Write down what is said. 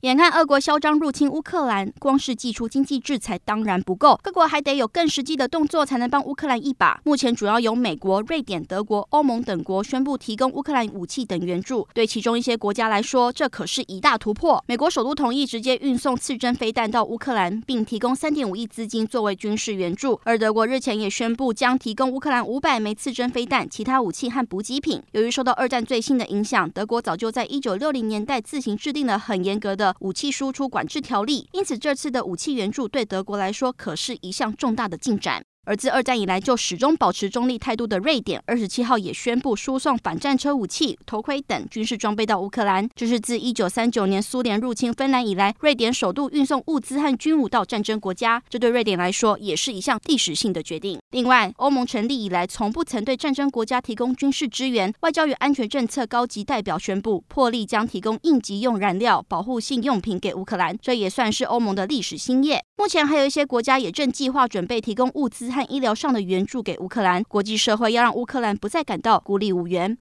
眼看俄国嚣张入侵乌克兰，光是祭出经济制裁当然不够，各国还得有更实际的动作，才能帮乌克兰一把。目前主要由美国、瑞典、德国、欧盟等国宣布提供乌克兰武器等援助。对其中一些国家来说，这可是一大突破。美国首都同意直接运送刺针飞弹到乌克兰，并提供三点五亿资金作为军事援助。而德国日前也宣布将提供乌克兰五百枚刺针飞弹、其他武器和补给品。由于受到二战最新的影响，德国早就在一九六零年代自行制定了很严格的。武器输出管制条例，因此这次的武器援助对德国来说可是一项重大的进展。而自二战以来就始终保持中立态度的瑞典，二十七号也宣布输送反战车武器、头盔等军事装备到乌克兰。这是自一九三九年苏联入侵芬兰以来，瑞典首度运送物资和军武到战争国家。这对瑞典来说也是一项历史性的决定。另外，欧盟成立以来从不曾对战争国家提供军事支援，外交与安全政策高级代表宣布破例将提供应急用燃料、保护性用品给乌克兰，这也算是欧盟的历史新业。目前还有一些国家也正计划准备提供物资和医疗上的援助给乌克兰。国际社会要让乌克兰不再感到孤立无援。